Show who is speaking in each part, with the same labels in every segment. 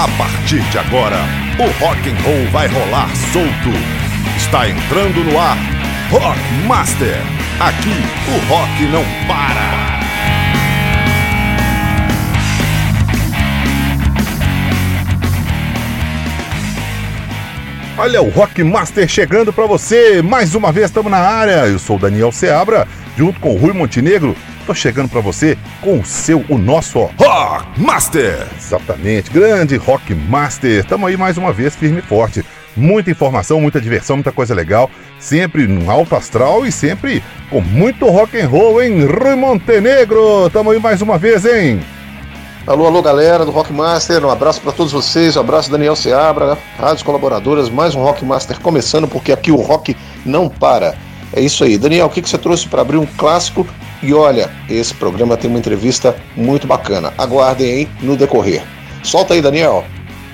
Speaker 1: A partir de agora, o rock and roll vai rolar solto. Está entrando no ar Rock Master. Aqui o rock não para. Olha o Rock Master chegando para você. Mais uma vez estamos na área. Eu sou Daniel Seabra, junto com o Rui Montenegro Tô chegando para você com o seu, o nosso Rock Master. Exatamente, grande Rock Master. Tamo aí mais uma vez firme e forte. Muita informação, muita diversão, muita coisa legal, sempre no alto astral e sempre com muito rock and roll, hein? Rui Montenegro, tamo aí mais uma vez, hein?
Speaker 2: Alô, alô, galera do Rock Master, um abraço para todos vocês, um abraço Daniel Seabra, rádios colaboradoras, mais um Rock Master começando, porque aqui o rock não para. É isso aí. Daniel, o que, que você trouxe para abrir um clássico e olha, esse programa tem uma entrevista muito bacana. Aguardem aí no decorrer. Solta aí, Daniel.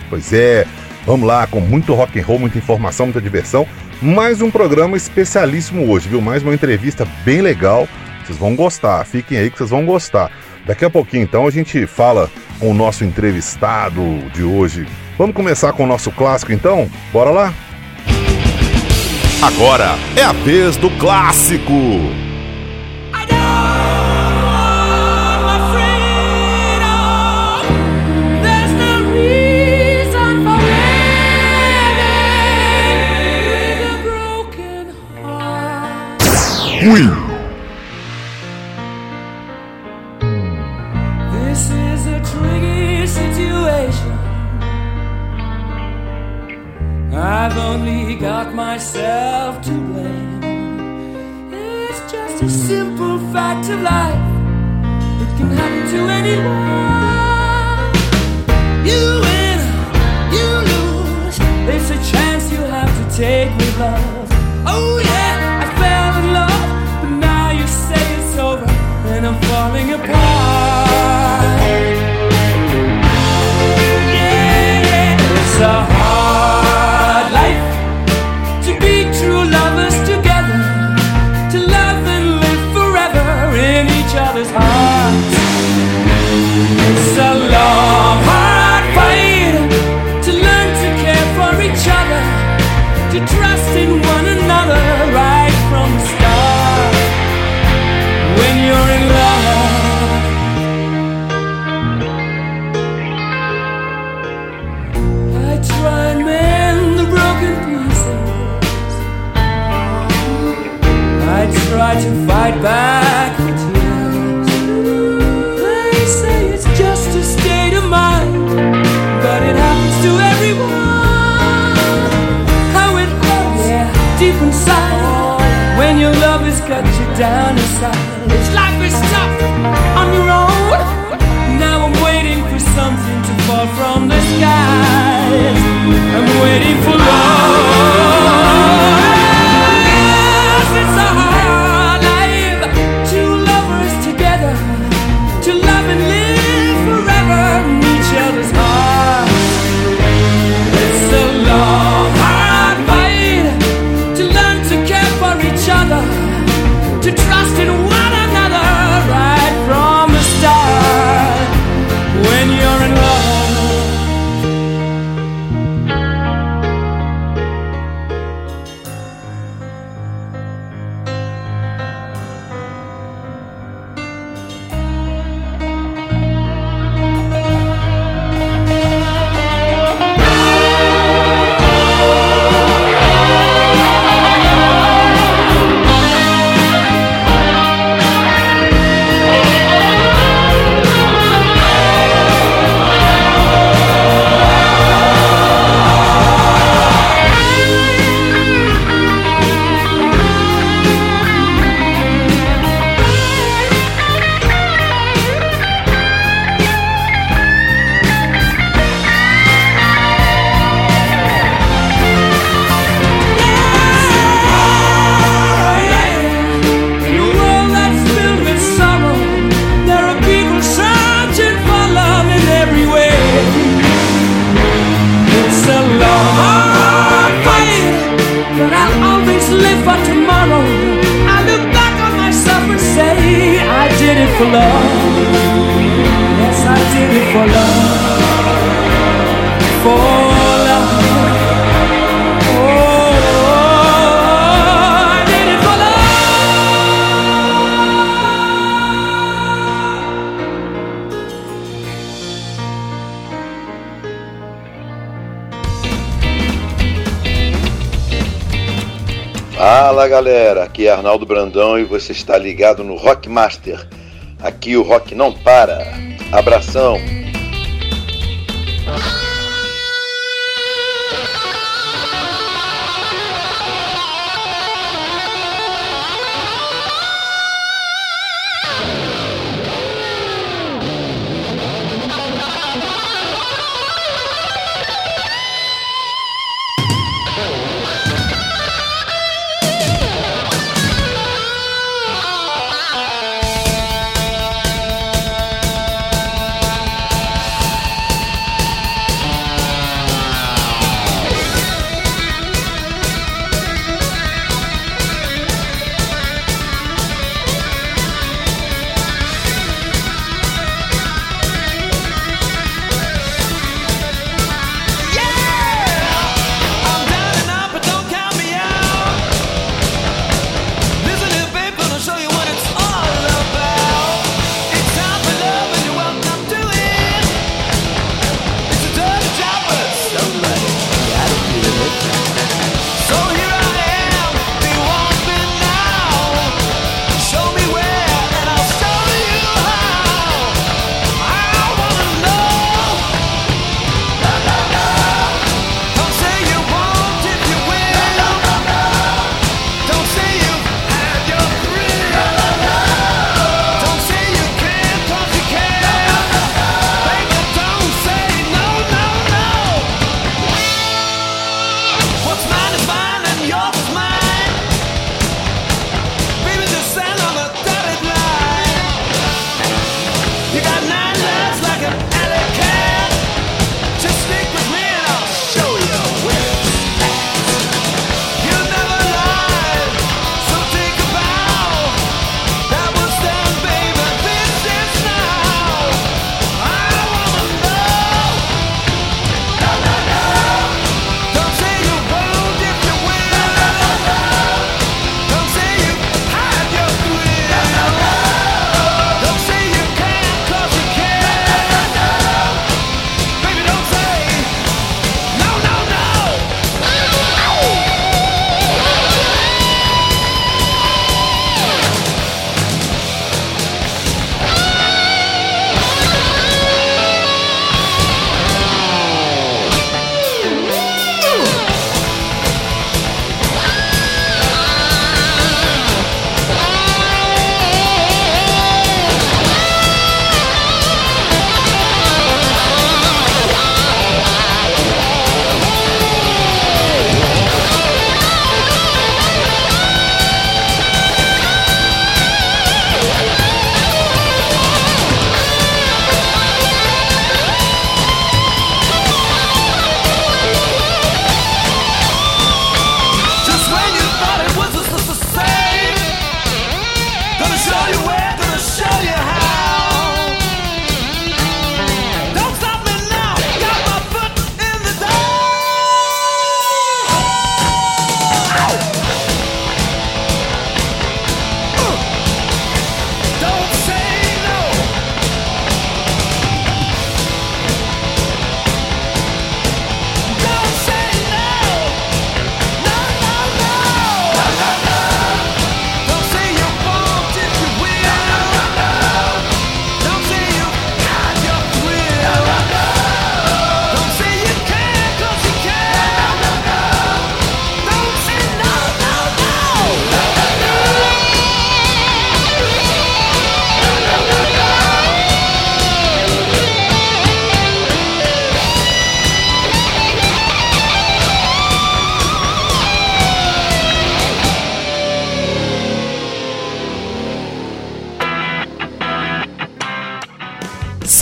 Speaker 1: Pois é, vamos lá, com muito rock and roll, muita informação, muita diversão. Mais um programa especialíssimo hoje, viu? Mais uma entrevista bem legal. Vocês vão gostar, fiquem aí que vocês vão gostar. Daqui a pouquinho, então, a gente fala com o nosso entrevistado de hoje. Vamos começar com o nosso clássico, então? Bora lá? Agora é a vez do clássico. Queen. I've only got myself to blame. It's just a simple fact of life. It can happen to anyone. You win, you lose. It's a chance you have to take with love. Oh yeah. I fell in love, but now you say it's over, and I'm falling apart. Yeah, it's a waiting for
Speaker 3: Fala galera, aqui é Arnaldo Brandão e você está ligado no Rockmaster. Aqui o rock não para. Abração.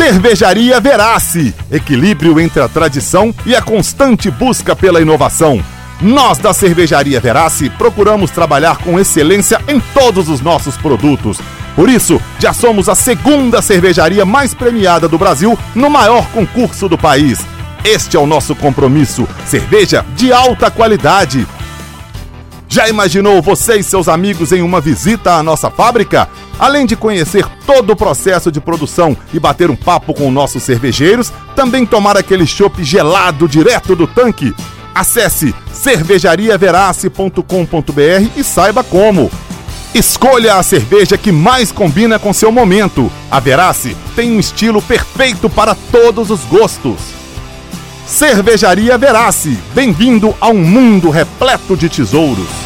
Speaker 4: Cervejaria Verace. Equilíbrio entre a tradição e a constante busca pela inovação. Nós da Cervejaria Verace procuramos trabalhar com excelência em todos os nossos produtos. Por isso, já somos a segunda cervejaria mais premiada do Brasil no maior concurso do país. Este é o nosso compromisso. Cerveja de alta qualidade. Já imaginou você e seus amigos em uma visita à nossa fábrica? Além de conhecer todo o processo de produção e bater um papo com nossos cervejeiros, também tomar aquele chopp gelado direto do tanque. Acesse cervejariaverace.com.br e saiba como. Escolha a cerveja que mais combina com seu momento. A Verace tem um estilo perfeito para todos os gostos. Cervejaria Verace, bem-vindo a um mundo repleto de tesouros.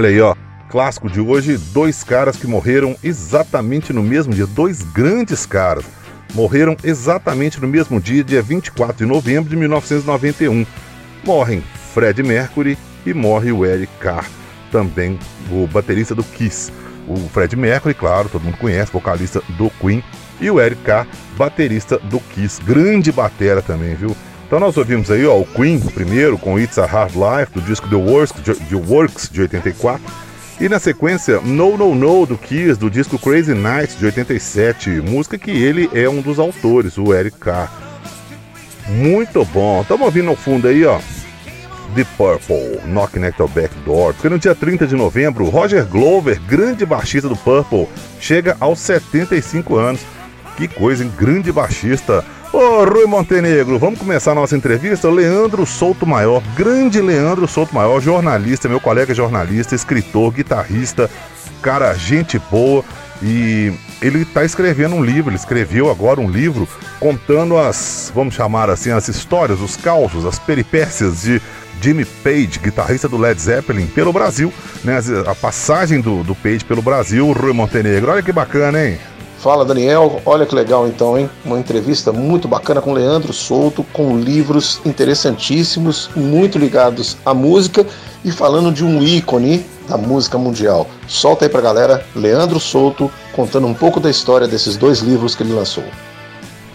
Speaker 4: Olha aí, ó. Clássico de hoje, dois caras que morreram exatamente no mesmo dia, dois grandes caras. Morreram exatamente no mesmo dia, dia 24 de novembro de 1991. Morrem Fred Mercury e morre o Eric Carr, também o baterista do Kiss. O Fred Mercury, claro, todo mundo conhece, vocalista do Queen, e o Eric Carr, baterista do Kiss. Grande batera também, viu? Então nós ouvimos aí ó, o Queen primeiro com It's a Hard Life, do disco The Works, The Works de 84. E na sequência, No No No do Kiss, do disco Crazy Nights de 87, música que ele é um dos autores, o Eric Carr. Muito bom. Estamos ouvindo ao fundo aí, ó. The Purple, at the Back Door. Porque no dia 30 de novembro, Roger Glover, grande baixista do Purple, chega aos 75 anos. Que coisa, hein? Grande baixista. Ô, Rui Montenegro, vamos começar a nossa entrevista? Leandro Souto Maior, grande Leandro Souto Maior, jornalista, meu colega jornalista, escritor, guitarrista, cara, gente boa. E ele está escrevendo um livro, ele escreveu agora um livro contando as, vamos chamar assim, as histórias, os causos, as peripécias de Jimmy Page, guitarrista do Led Zeppelin, pelo Brasil, né? A passagem do, do Page pelo Brasil, Rui Montenegro. Olha que bacana, hein?
Speaker 2: Fala Daniel, olha que legal então, hein? Uma entrevista muito bacana com Leandro Souto, com livros interessantíssimos, muito ligados à música e falando de um ícone da música mundial. Solta aí pra galera, Leandro Souto, contando um pouco da história desses dois livros que ele lançou.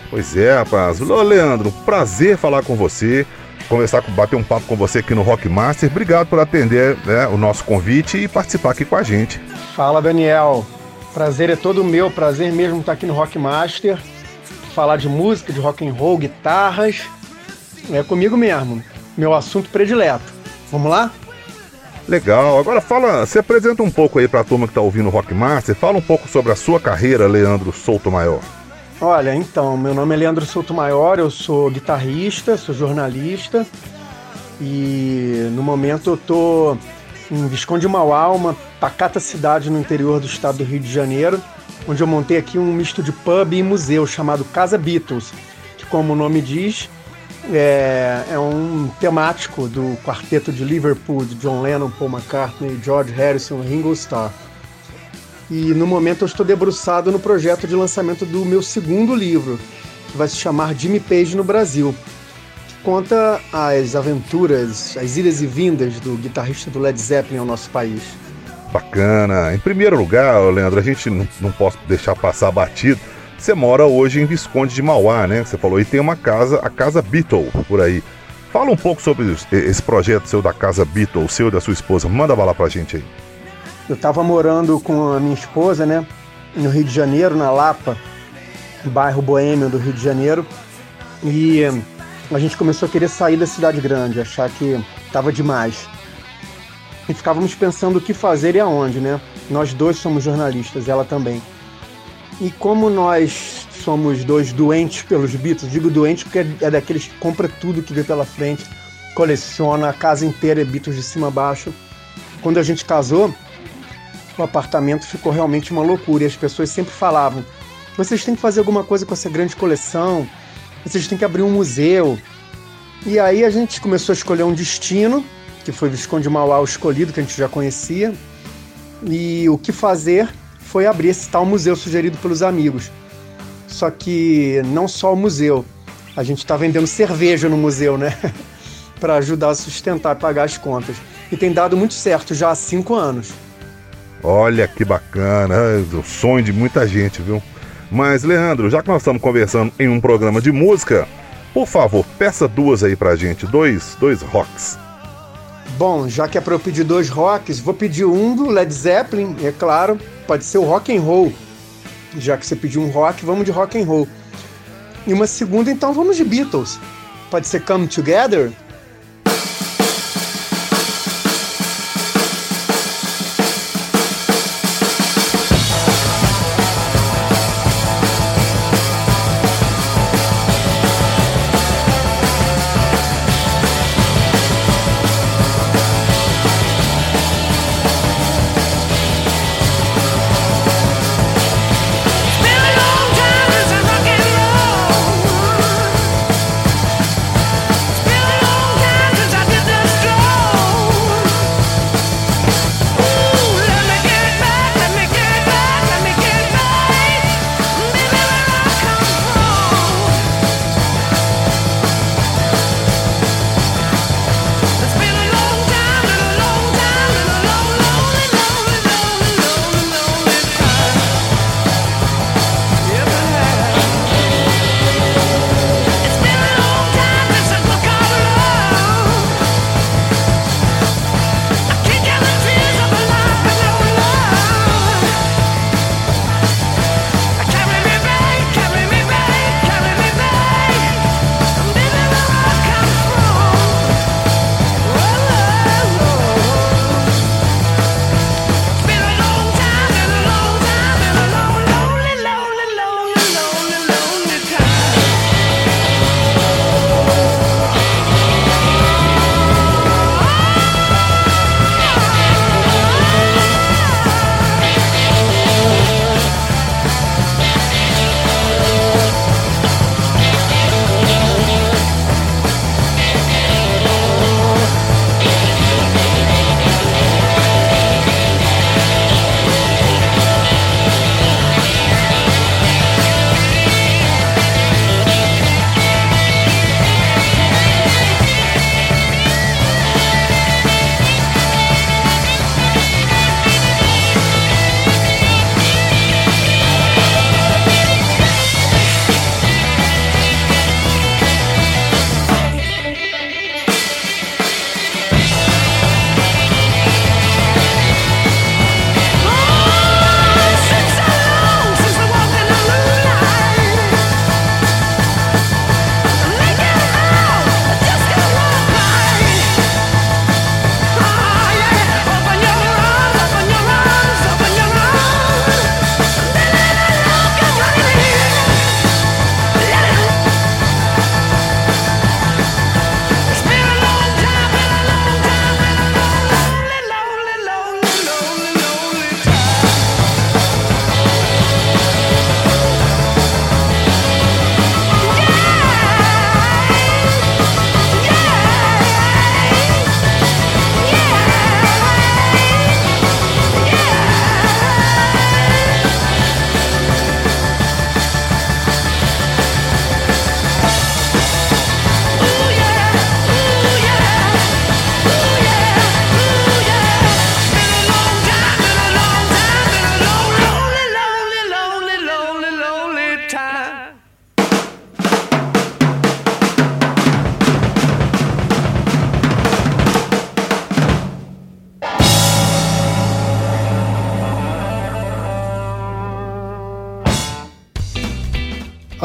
Speaker 4: Pois é, rapaz. Ô, Leandro, prazer falar com você, conversar, bater um papo com você aqui no Rock Master. Obrigado por atender né, o nosso convite e participar aqui com a gente.
Speaker 5: Fala, Daniel. Prazer é todo meu, prazer mesmo estar aqui no Rock Master, falar de música, de rock and roll, guitarras. É comigo mesmo, meu assunto predileto. Vamos lá?
Speaker 4: Legal. Agora fala, se apresenta um pouco aí para a turma que está ouvindo o Rock Master, fala um pouco sobre a sua carreira, Leandro Souto Maior.
Speaker 5: Olha, então, meu nome é Leandro Souto Maior, eu sou guitarrista, sou jornalista e no momento eu tô em Visconde Mauá, uma pacata cidade no interior do estado do Rio de Janeiro, onde eu montei aqui um misto de pub e museu chamado Casa Beatles, que como o nome diz, é, é um temático do quarteto de Liverpool de John Lennon, Paul McCartney, George Harrison Ringo Starr. E no momento eu estou debruçado no projeto de lançamento do meu segundo livro, que vai se chamar Jimmy Page no Brasil, conta as aventuras, as idas e vindas do guitarrista do Led Zeppelin ao nosso país.
Speaker 4: Bacana. Em primeiro lugar, Leandro, a gente não, não pode deixar passar batido. Você mora hoje em Visconde de Mauá, né? Você falou, e tem uma casa, a Casa Beatle, por aí. Fala um pouco sobre esse projeto seu da Casa Beatle, seu e da sua esposa. Manda bala pra gente aí.
Speaker 5: Eu estava morando com a minha esposa, né? No Rio de Janeiro, na Lapa, bairro boêmio do Rio de Janeiro. E a gente começou a querer sair da cidade grande, achar que estava demais. E ficávamos pensando o que fazer e aonde, né? Nós dois somos jornalistas, ela também. E como nós somos dois doentes pelos Beatles, digo doentes porque é daqueles que compra tudo que vê pela frente, coleciona a casa inteira, é Beatles de cima a baixo. Quando a gente casou, o apartamento ficou realmente uma loucura e as pessoas sempre falavam: vocês têm que fazer alguma coisa com essa grande coleção, vocês têm que abrir um museu. E aí a gente começou a escolher um destino, que foi Visconde Mauá escolhido, que a gente já conhecia. E o que fazer foi abrir esse tal museu sugerido pelos amigos. Só que não só o museu, a gente está vendendo cerveja no museu, né? para ajudar a sustentar e pagar as contas. E tem dado muito certo já há cinco anos.
Speaker 4: Olha que bacana, é o sonho de muita gente, viu? Mas, Leandro, já que nós estamos conversando em um programa de música, Por favor, peça duas aí pra gente, dois, dois rocks.
Speaker 5: Bom, já que é para eu pedir dois rocks, vou pedir um do Led Zeppelin, é claro, pode ser o rock and roll. Já que você pediu um rock, vamos de rock and roll. E uma segunda, então vamos de Beatles. Pode ser Come Together?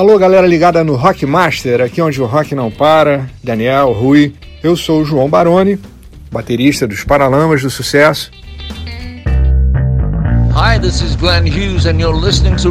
Speaker 6: Alô, galera ligada no Rock Master, aqui onde o rock não para. Daniel, Rui. Eu sou o João Baroni, baterista dos Paralamas do Sucesso.
Speaker 7: Hi, this is Glenn Hughes, and you're listening to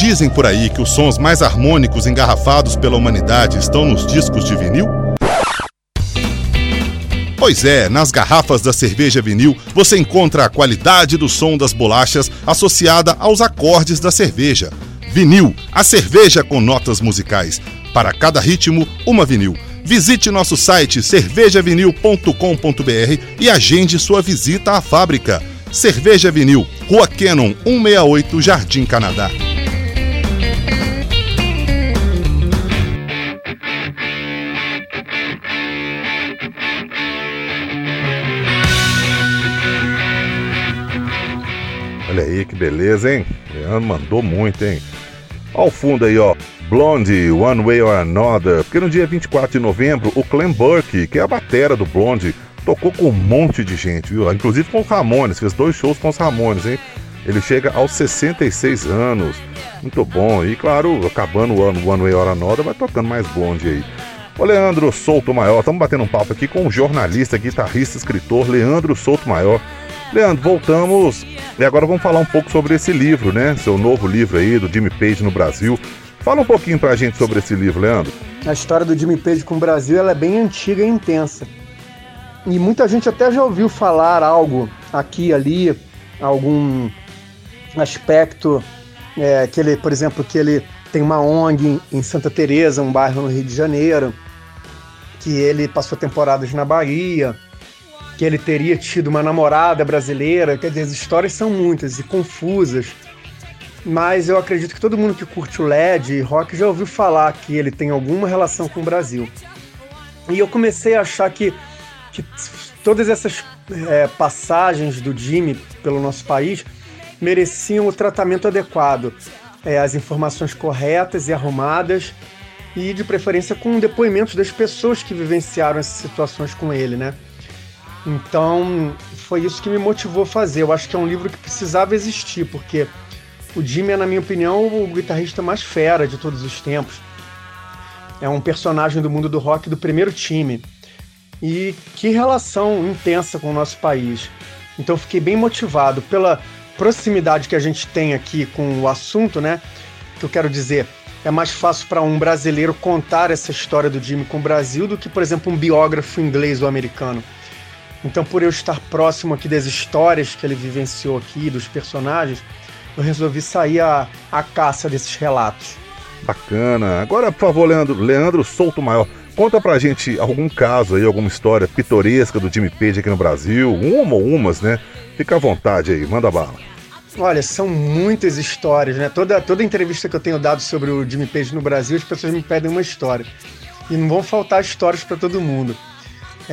Speaker 4: dizem por aí que os sons mais harmônicos engarrafados pela humanidade estão nos discos de vinil? Pois é, nas garrafas da cerveja vinil você encontra a qualidade do som das bolachas associada aos acordes da cerveja. Vinil, a cerveja com notas musicais. Para cada ritmo, uma vinil. Visite nosso site cervejavinil.com.br e agende sua visita à fábrica. Cerveja Vinil, Rua Cannon 168, Jardim Canadá. Olha aí que beleza, hein? Leandro mandou muito, hein? Olha o fundo aí, ó. Blondie, One Way or Another. Porque no dia 24 de novembro, o Clem Burke, que é a batera do Blondie, tocou com um monte de gente, viu? Inclusive com os Ramones, fez dois shows com os Ramones, hein? Ele chega aos 66 anos. Muito bom. E claro, acabando o ano One Way or Another, vai tocando mais Blondie aí. Ô Leandro Souto Maior, estamos batendo um papo aqui com o jornalista, guitarrista, escritor Leandro Souto Maior. Leandro, voltamos e agora vamos falar um pouco sobre esse livro, né? Seu novo livro aí, do Jimmy Page no Brasil. Fala um pouquinho pra gente sobre esse livro, Leandro.
Speaker 5: A história do Jimmy Page com o Brasil ela é bem antiga e intensa. E muita gente até já ouviu falar algo aqui ali, algum aspecto é, que ele, por exemplo, que ele tem uma ONG em Santa Teresa, um bairro no Rio de Janeiro, que ele passou temporadas na Bahia, que ele teria tido uma namorada brasileira. Quer dizer, as histórias são muitas e confusas. Mas eu acredito que todo mundo que curte o LED e rock já ouviu falar que ele tem alguma relação com o Brasil. E eu comecei a achar que, que todas essas é, passagens do Jimmy pelo nosso país mereciam o tratamento adequado, é, as informações corretas e arrumadas, e de preferência com depoimentos das pessoas que vivenciaram essas situações com ele, né? Então, foi isso que me motivou a fazer. Eu acho que é um livro que precisava existir, porque o Jimmy é, na minha opinião, o guitarrista mais fera de todos os tempos. É um personagem do mundo do rock do primeiro time. E que relação intensa com o nosso país. Então, fiquei bem motivado pela proximidade que a gente tem aqui com o assunto, né? Que eu quero dizer, é mais fácil para um brasileiro contar essa história do Jimmy com o Brasil do que, por exemplo, um biógrafo inglês ou americano. Então, por eu estar próximo aqui das histórias que ele vivenciou aqui, dos personagens, eu resolvi sair à, à caça desses relatos.
Speaker 4: Bacana. Agora, por favor, Leandro, Leandro Souto Maior, conta pra gente algum caso aí, alguma história pitoresca do Jimmy Page aqui no Brasil, uma ou umas, né? Fica à vontade aí, manda bala.
Speaker 5: Olha, são muitas histórias, né? Toda, toda entrevista que eu tenho dado sobre o Jimmy Page no Brasil, as pessoas me pedem uma história. E não vão faltar histórias para todo mundo.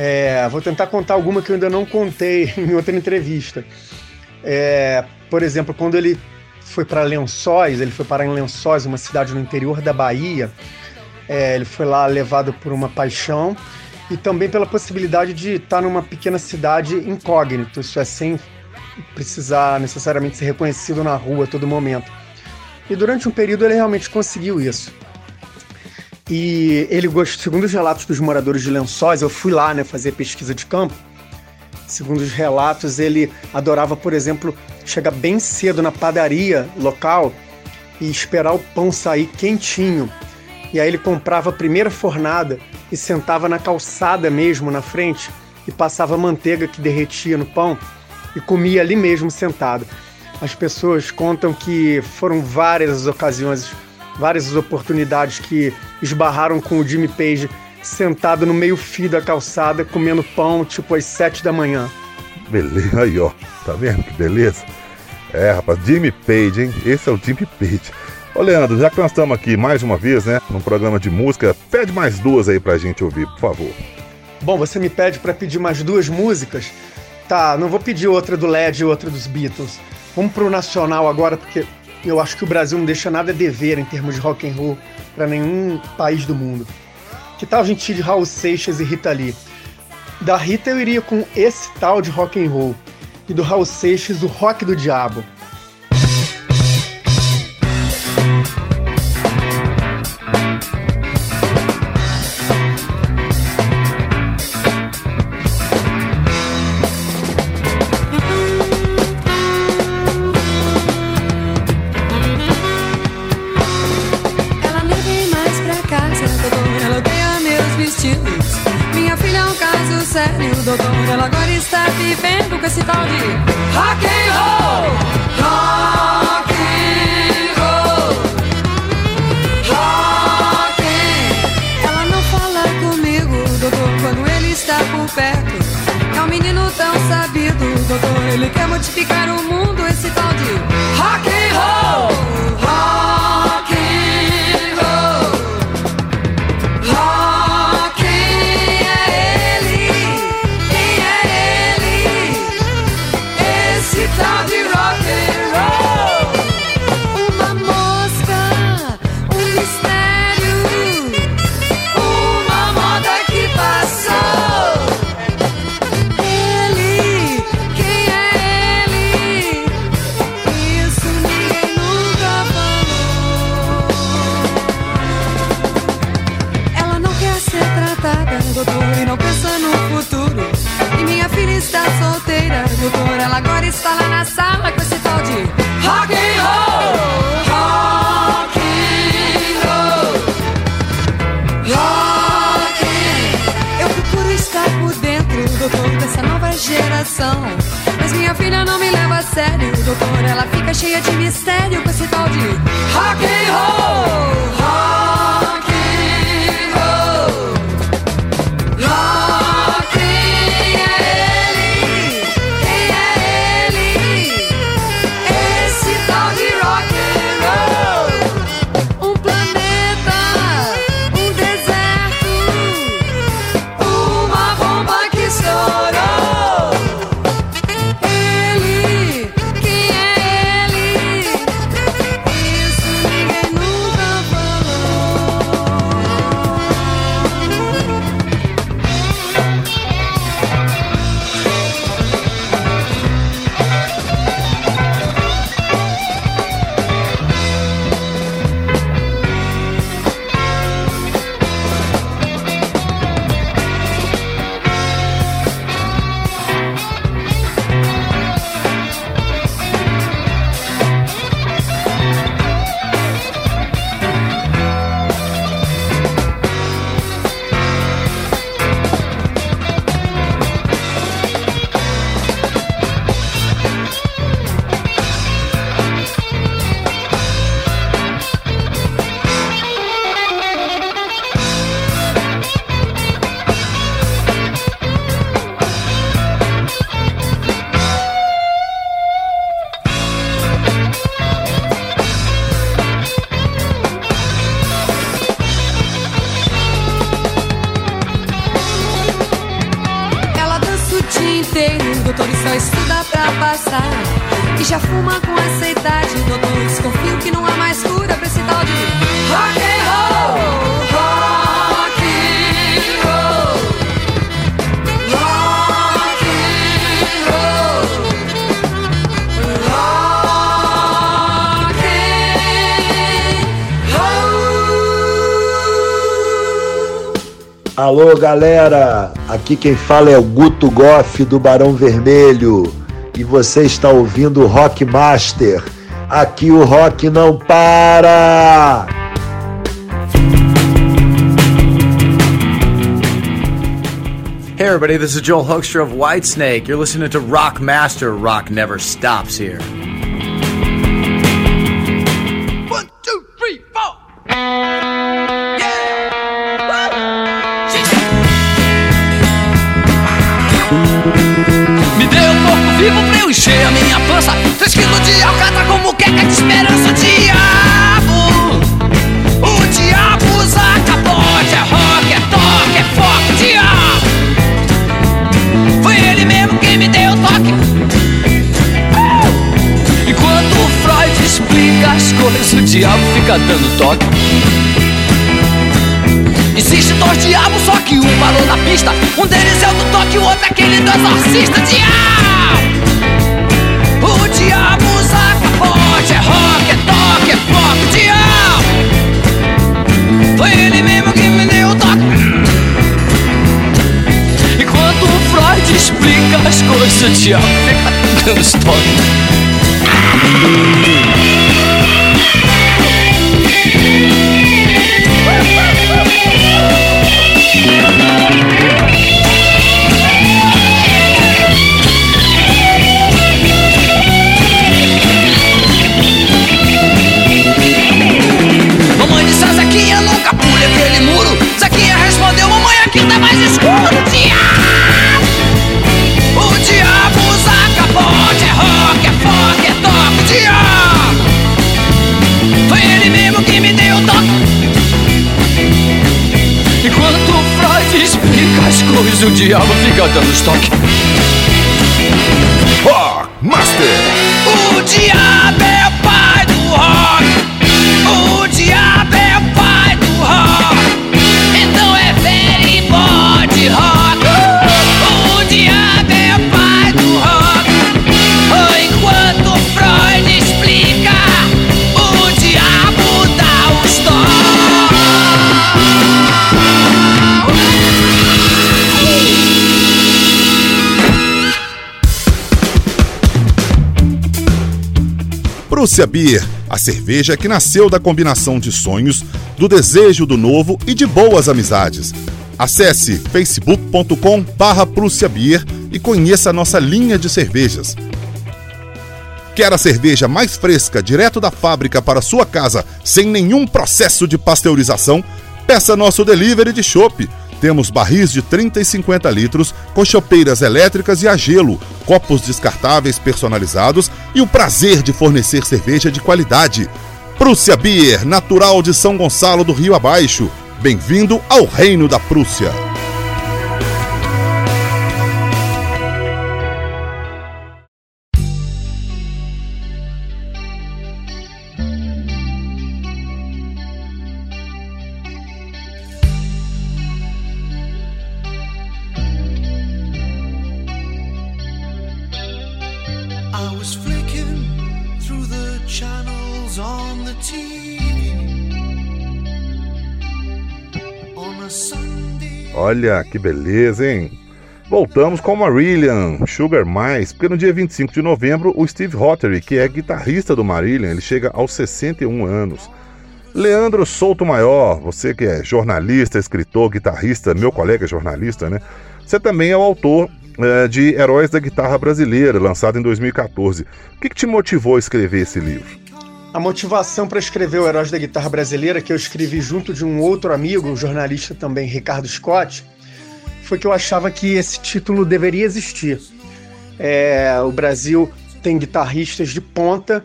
Speaker 5: É, vou tentar contar alguma que eu ainda não contei em outra entrevista. É, por exemplo, quando ele foi para Lençóis, ele foi parar em Lençóis, uma cidade no interior da Bahia. É, ele foi lá levado por uma paixão e também pela possibilidade de estar numa pequena cidade incógnito, isso é sem precisar necessariamente ser reconhecido na rua a todo momento. E durante um período ele realmente conseguiu isso. E ele gostou, segundo os relatos dos moradores de Lençóis, eu fui lá, né, fazer pesquisa de campo. Segundo os relatos, ele adorava, por exemplo, chegar bem cedo na padaria local e esperar o pão sair quentinho. E aí ele comprava a primeira fornada e sentava na calçada mesmo na frente e passava manteiga que derretia no pão e comia ali mesmo sentado. As pessoas contam que foram várias as ocasiões várias oportunidades que esbarraram com o Jimmy Page sentado no meio-fio da calçada comendo pão, tipo às sete da manhã.
Speaker 4: Beleza, aí ó, tá vendo que beleza? É, rapaz, Jimmy Page, hein? Esse é o Jimmy Page. Ô Leandro, já que nós estamos aqui mais uma vez, né, num programa de música, pede mais duas aí pra gente ouvir, por favor.
Speaker 5: Bom, você me pede para pedir mais duas músicas? Tá, não vou pedir outra do LED e outra dos Beatles. Vamos pro nacional agora, porque eu acho que o Brasil não deixa nada a dever em termos de rock and roll para nenhum país do mundo. Que tal a gente ir de Raul Seixas e Rita Lee? Da Rita eu iria com esse tal de rock and roll e do Raul Seixas o Rock do Diabo.
Speaker 8: fica cheia de mistério com esse tal de rock and roll.
Speaker 9: Alô galera, aqui quem fala é o Guto Goff do Barão Vermelho e você está ouvindo o Rock Master. Aqui o rock não para!
Speaker 10: Hey everybody, this is Joel Hoekstra of Whitesnake. You're listening to Rock Master. Rock never stops here.
Speaker 11: TikTok. Existe dois diabos, só que um parou na pista. Um deles é o do toque, o outro é aquele do exorcista. Diabo! O diabo usa capote, é rock, é toque, é pop. Diabo! Foi ele mesmo que me deu o toque. E quando o Freud explica as coisas, o diabo fica dando toques. Mamãe
Speaker 4: disse a
Speaker 11: Zequinha nunca é pule aquele muro. Zequinha é, respondeu: Mamãe, aqui tá mais escuro. Coisas, o diabo fica dando estoque. Rock
Speaker 4: Prússia Beer, a cerveja que nasceu da combinação de sonhos, do desejo do novo e de boas amizades. Acesse facebook.com barra Beer e conheça a nossa linha de cervejas. Quer a cerveja mais fresca direto da fábrica para sua casa, sem nenhum processo de pasteurização? Peça nosso delivery de chopp. Temos barris de 30 e 50 litros, com chopeiras elétricas e a gelo, copos descartáveis personalizados e o prazer de fornecer cerveja de qualidade. Prússia Beer, natural de São Gonçalo do Rio Abaixo. Bem-vindo ao Reino da Prússia. Olha que beleza, hein? Voltamos com Marillion, Sugar Mais, porque no dia 25 de novembro o Steve Hottery, que é guitarrista do Marillion, ele chega aos 61 anos. Leandro Souto Maior, você que é jornalista, escritor, guitarrista, meu colega jornalista, né? Você também é o autor eh, de Heróis da Guitarra Brasileira, lançado em 2014. O que, que te motivou a escrever esse livro?
Speaker 5: A motivação para escrever o Heróis da Guitarra Brasileira, que eu escrevi junto de um outro amigo, jornalista também, Ricardo Scott, foi que eu achava que esse título deveria existir. É, o Brasil tem guitarristas de ponta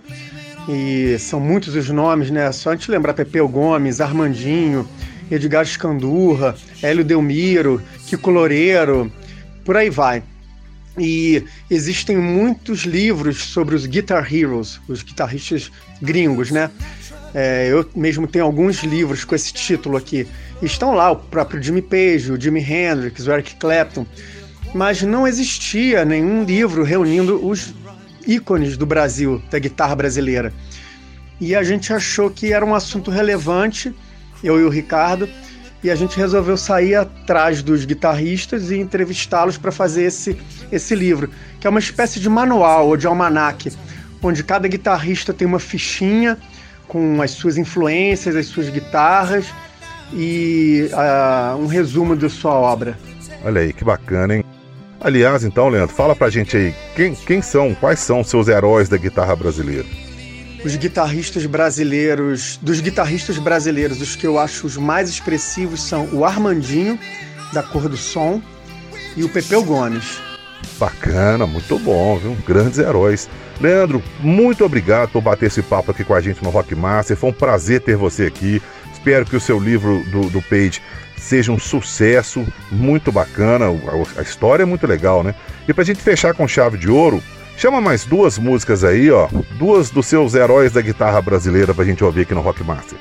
Speaker 5: e são muitos os nomes, né? Só a gente lembrar Pepeu Gomes, Armandinho, Edgar Escandurra, Hélio Delmiro, Kiko Loureiro, por aí vai. E existem muitos livros sobre os Guitar Heroes, os guitarristas gringos, né? É, eu mesmo tenho alguns livros com esse título aqui. Estão lá o próprio Jimmy Page, o Jimi Hendrix, o Eric Clapton, mas não existia nenhum livro reunindo os ícones do Brasil, da guitarra brasileira. E a gente achou que era um assunto relevante, eu e o Ricardo, e a gente resolveu sair atrás dos guitarristas e entrevistá-los para fazer esse, esse livro, que é uma espécie de manual ou de almanaque, onde cada guitarrista tem uma fichinha com as suas influências, as suas guitarras e uh, um resumo da sua obra.
Speaker 4: Olha aí, que bacana, hein? Aliás, então, Leandro, fala pra gente aí, quem, quem são, quais são seus heróis da guitarra brasileira?
Speaker 5: Os guitarristas brasileiros, dos guitarristas brasileiros, os que eu acho os mais expressivos são o Armandinho, da Cor do Som, e o Pepeu Gomes.
Speaker 4: Bacana, muito bom, viu? Grandes heróis. Leandro, muito obrigado por bater esse papo aqui com a gente no Rock Master. Foi um prazer ter você aqui. Espero que o seu livro do, do Page seja um sucesso, muito bacana. A, a história é muito legal, né? E pra gente fechar com chave de ouro, chama mais duas músicas aí, ó. Duas dos seus heróis da guitarra brasileira pra gente ouvir aqui no Rock Master.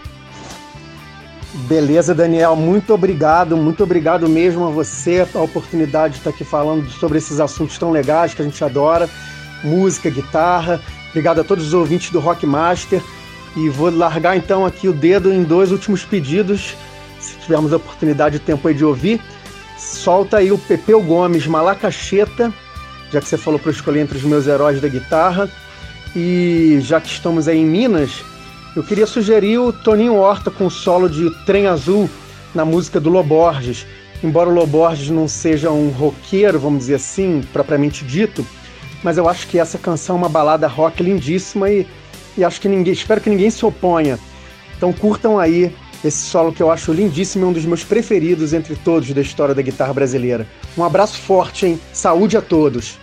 Speaker 5: Beleza, Daniel, muito obrigado, muito obrigado mesmo a você, a oportunidade de estar aqui falando sobre esses assuntos tão legais que a gente adora, música, guitarra. Obrigado a todos os ouvintes do Rock Master. E vou largar então aqui o dedo em dois últimos pedidos, se tivermos a oportunidade e tempo aí de ouvir. Solta aí o Pepeu Gomes, Malacacheta, já que você falou para eu escolher entre os meus heróis da guitarra. E já que estamos aí em Minas, eu queria sugerir o Toninho Horta com o solo de Trem Azul na música do Loborges. Embora o Loborges não seja um roqueiro, vamos dizer assim, propriamente dito, mas eu acho que essa canção é uma balada rock lindíssima e, e acho que ninguém, espero que ninguém se oponha. Então curtam aí esse solo que eu acho lindíssimo e um dos meus preferidos entre todos da história da guitarra brasileira. Um abraço forte, hein? Saúde a todos!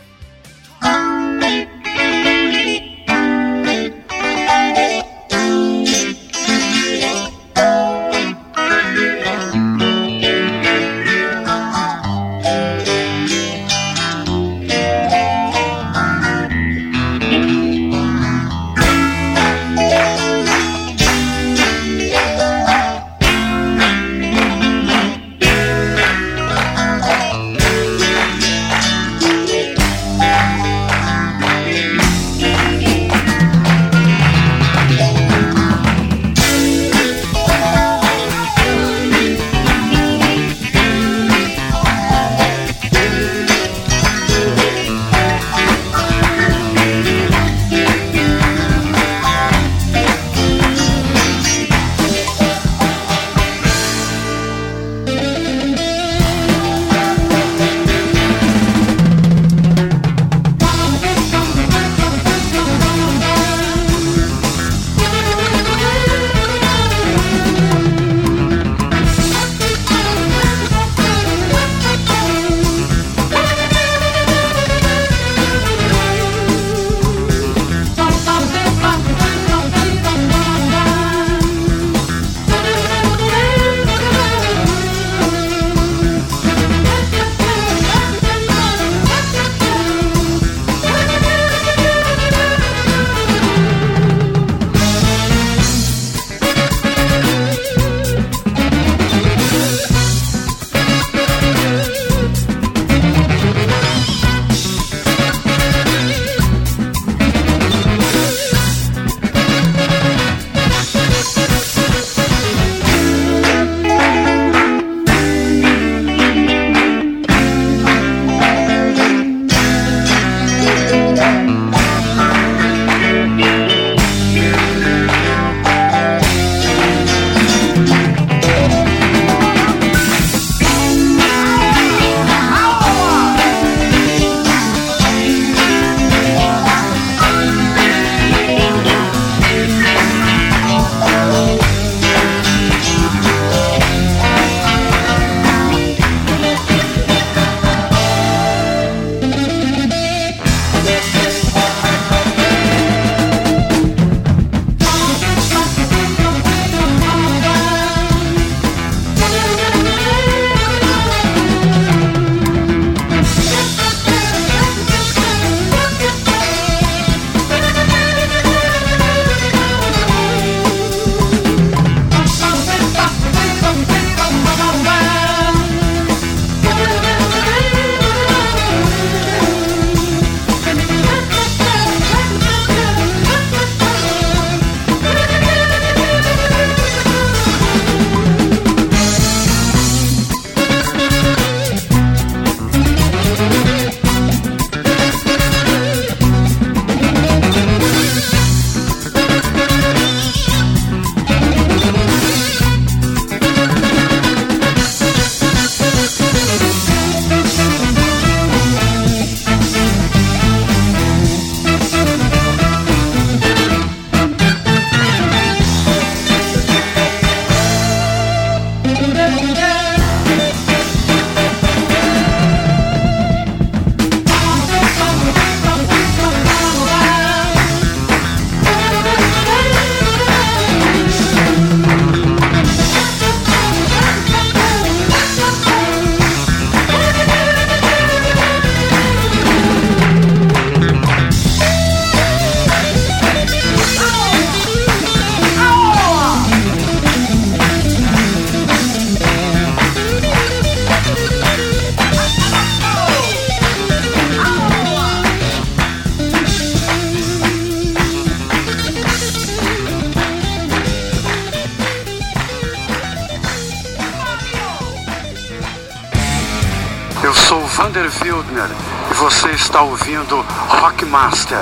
Speaker 12: Wildner e você está ouvindo Rockmaster.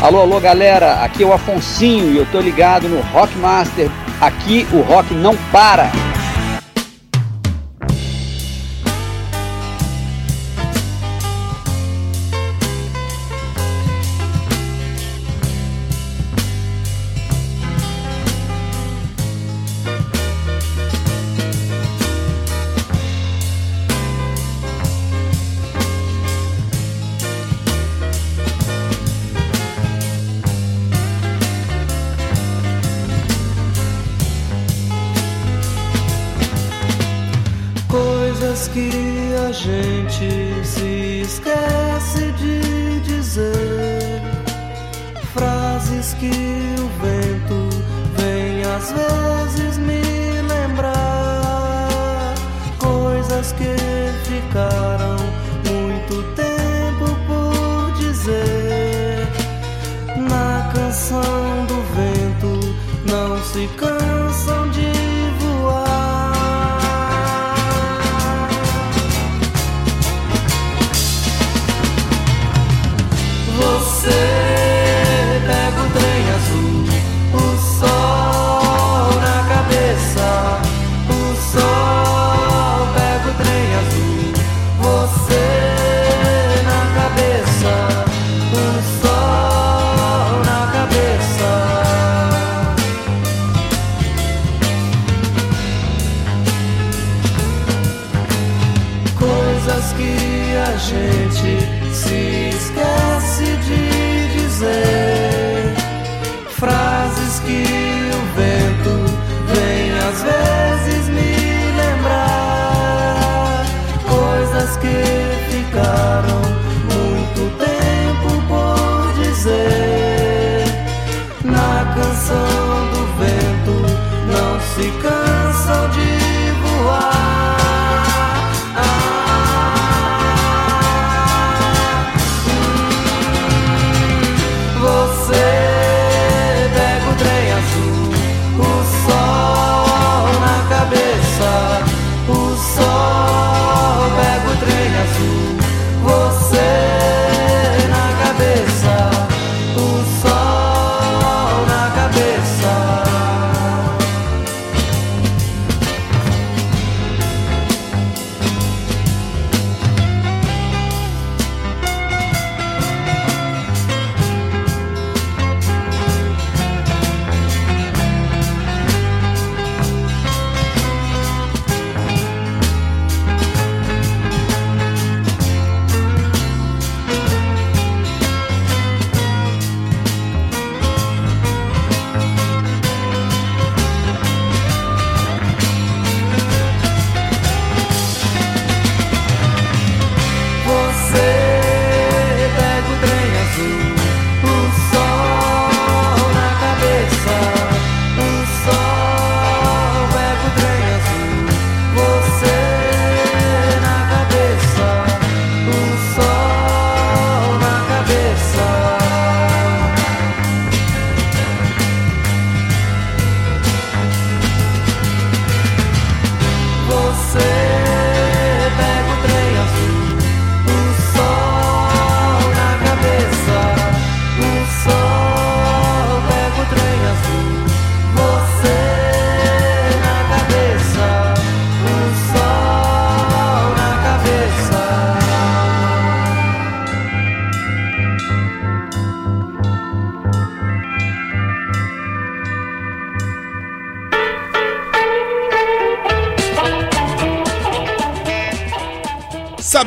Speaker 7: Alô, alô, galera, aqui é o Afonsinho e eu tô ligado no Rockmaster. Aqui o rock não para.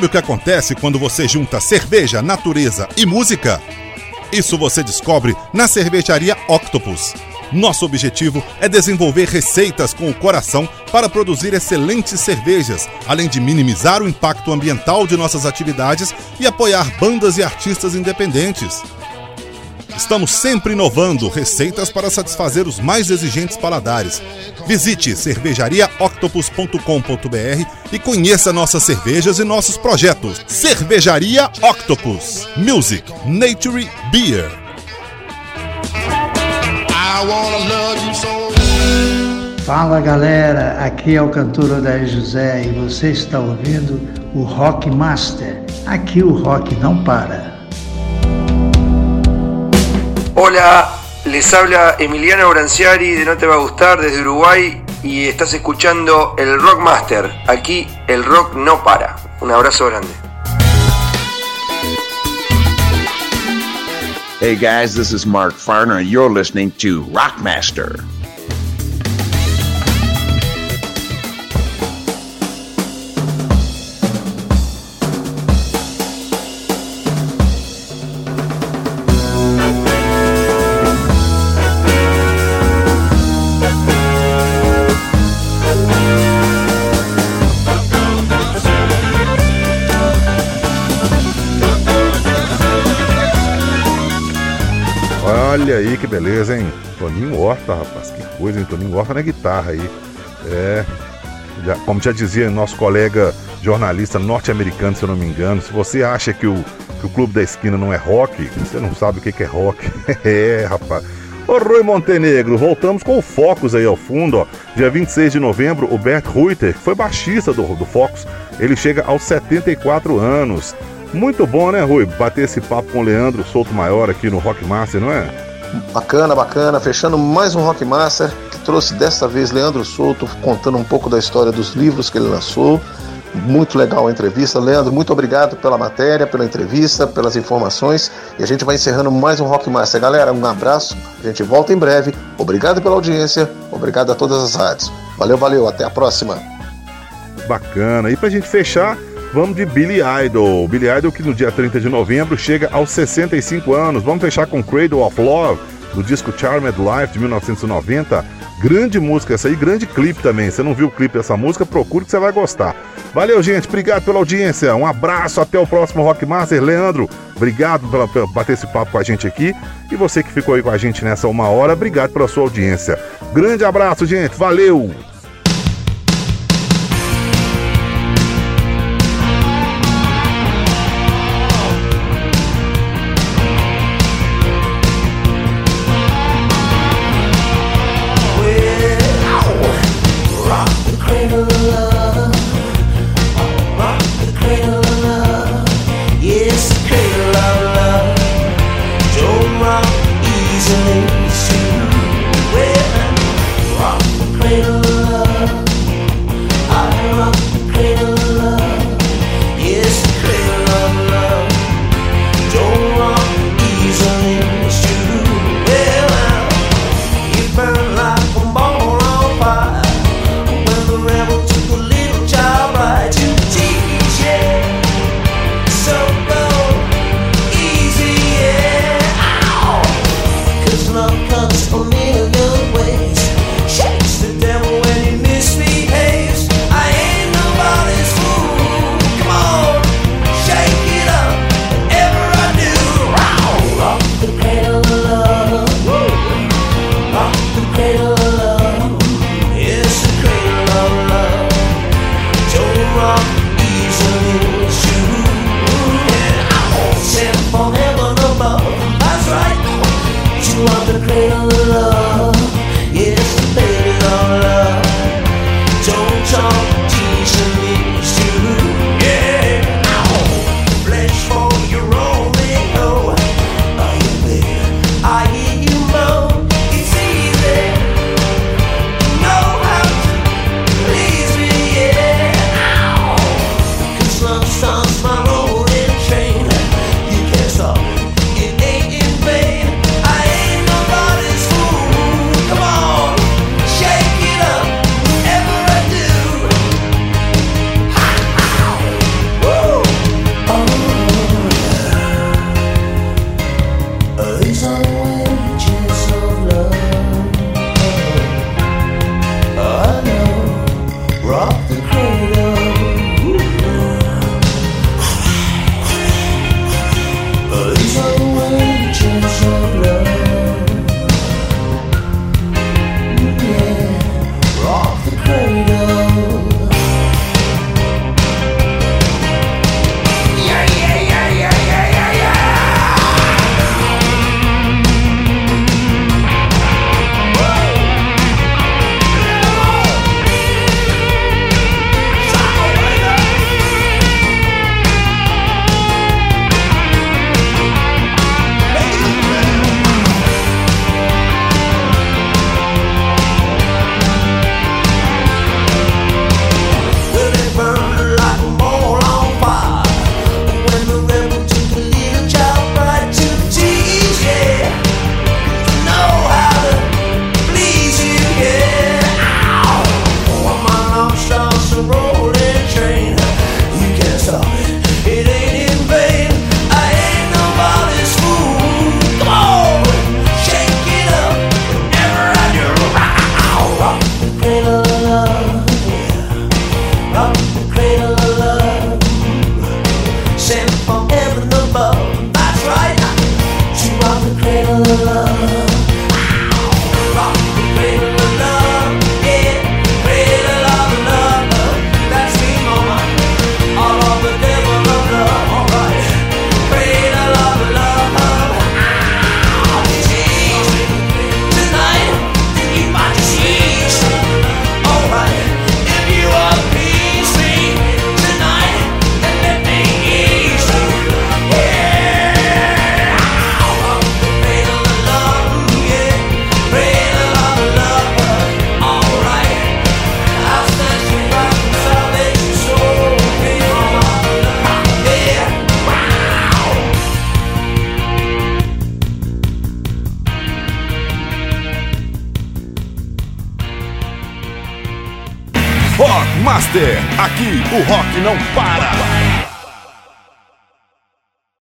Speaker 4: Sabe o que acontece quando você junta cerveja, natureza e música? Isso você descobre na cervejaria Octopus. Nosso objetivo é desenvolver receitas com o coração para produzir excelentes cervejas, além de minimizar o impacto ambiental de nossas atividades e apoiar bandas e artistas independentes. Estamos sempre inovando receitas para satisfazer os mais exigentes paladares. Visite cervejariaoctopus.com.br e conheça nossas cervejas e nossos projetos. Cervejaria Octopus. Music, Nature, Beer.
Speaker 13: Fala galera, aqui é o cantor Odair José e você está ouvindo o Rock Master. Aqui o rock não para.
Speaker 14: Hola, les habla Emiliano Branciari de No Te Va a Gustar desde Uruguay y estás escuchando el Rock Master. Aquí el rock no para. Un abrazo grande.
Speaker 15: Hey guys, this is Mark Farner, and you're listening to Rockmaster.
Speaker 16: Que beleza, hein? Toninho Horta, rapaz, que coisa, hein? Toninho Horta na guitarra aí. É, já- como já dizia nosso colega jornalista norte-americano, se eu não me engano, se você acha que o, que o Clube da Esquina não é rock, você não sabe o que, que é rock. é, rapaz. Ô Rui Montenegro, voltamos com o Focus aí ao fundo, ó. Dia 26 de novembro, o Bert Ruiter, que foi baixista do, do Focus, ele chega aos 74 anos. Muito bom, né, Rui? Bater esse papo com o Leandro Souto Maior aqui no Rock Master, não é?
Speaker 2: Bacana, bacana. Fechando mais um Rock Master, que trouxe desta vez Leandro Souto contando um pouco da história dos livros que ele lançou. Muito legal a entrevista. Leandro, muito obrigado pela matéria, pela entrevista, pelas informações. E a gente vai encerrando mais um Rock Master. Galera, um abraço. A gente volta em breve. Obrigado pela audiência. Obrigado a todas as rádios. Valeu, valeu. Até a próxima.
Speaker 16: Bacana. E pra gente fechar, vamos de Billy Idol. Billy Idol que no dia 30 de novembro chega aos 65 anos. Vamos fechar com Cradle of Love, do disco Charmed Life de 1990. Grande música essa aí, grande clipe também. Se não viu o clipe dessa música, procure que você vai gostar. Valeu, gente. Obrigado pela audiência. Um abraço. Até o próximo Rock Master. Leandro, obrigado pela bater esse papo com a gente aqui. E você que ficou aí com a gente nessa uma hora, obrigado pela sua audiência. Grande abraço, gente. Valeu!